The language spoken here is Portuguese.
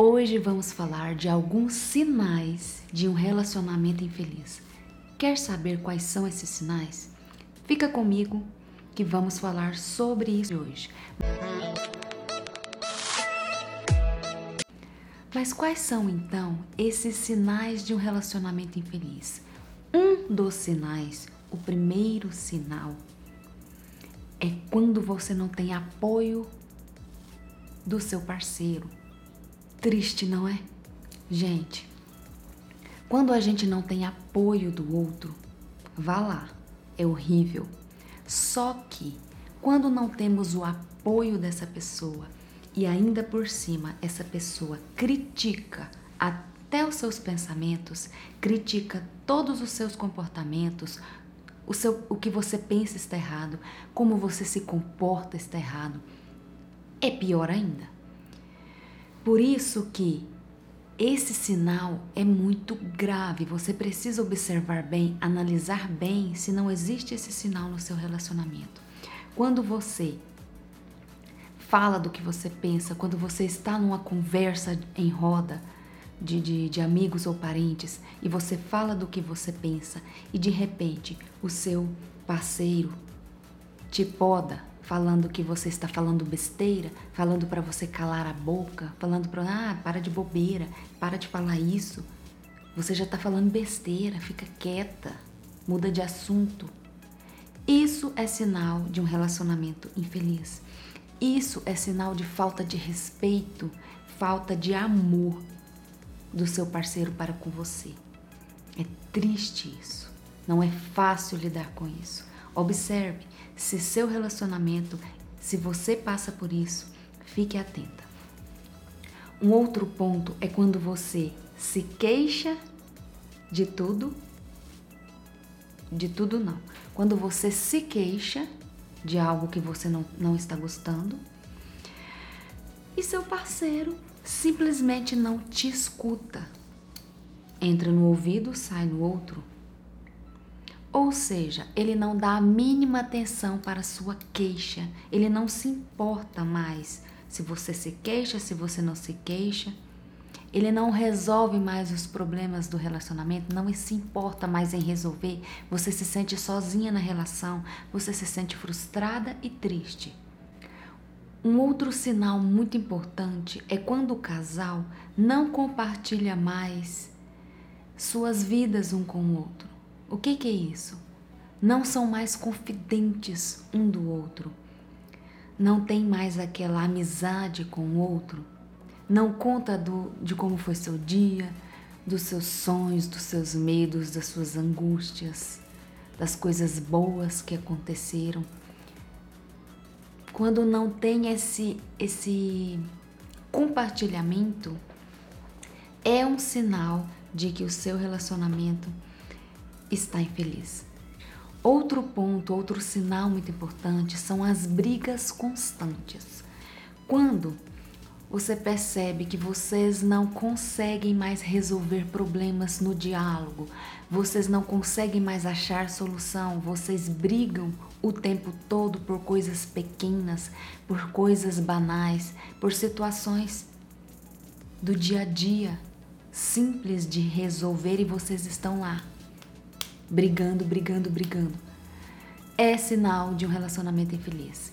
Hoje vamos falar de alguns sinais de um relacionamento infeliz. Quer saber quais são esses sinais? Fica comigo que vamos falar sobre isso hoje. Mas quais são então esses sinais de um relacionamento infeliz? Um dos sinais, o primeiro sinal, é quando você não tem apoio do seu parceiro Triste, não é? Gente, quando a gente não tem apoio do outro, vá lá, é horrível. Só que quando não temos o apoio dessa pessoa e ainda por cima essa pessoa critica até os seus pensamentos, critica todos os seus comportamentos, o, seu, o que você pensa está errado, como você se comporta está errado, é pior ainda. Por isso que esse sinal é muito grave. Você precisa observar bem, analisar bem se não existe esse sinal no seu relacionamento. Quando você fala do que você pensa, quando você está numa conversa em roda de, de, de amigos ou parentes e você fala do que você pensa e de repente o seu parceiro te poda, falando que você está falando besteira, falando para você calar a boca, falando para ah, para de bobeira, para de falar isso. Você já está falando besteira, fica quieta, muda de assunto. Isso é sinal de um relacionamento infeliz. Isso é sinal de falta de respeito, falta de amor do seu parceiro para com você. É triste isso. Não é fácil lidar com isso. Observe se seu relacionamento, se você passa por isso, fique atenta. Um outro ponto é quando você se queixa de tudo, de tudo não. Quando você se queixa de algo que você não, não está gostando e seu parceiro simplesmente não te escuta. Entra no ouvido, sai no outro. Ou seja, ele não dá a mínima atenção para a sua queixa, ele não se importa mais se você se queixa, se você não se queixa. Ele não resolve mais os problemas do relacionamento, não se importa mais em resolver. Você se sente sozinha na relação, você se sente frustrada e triste. Um outro sinal muito importante é quando o casal não compartilha mais suas vidas um com o outro. O que, que é isso? Não são mais confidentes um do outro. Não tem mais aquela amizade com o outro. Não conta do, de como foi seu dia, dos seus sonhos, dos seus medos, das suas angústias, das coisas boas que aconteceram. Quando não tem esse, esse compartilhamento, é um sinal de que o seu relacionamento está infeliz. Outro ponto, outro sinal muito importante são as brigas constantes. Quando você percebe que vocês não conseguem mais resolver problemas no diálogo, vocês não conseguem mais achar solução, vocês brigam o tempo todo por coisas pequenas, por coisas banais, por situações do dia a dia, simples de resolver e vocês estão lá brigando, brigando, brigando. É sinal de um relacionamento infeliz.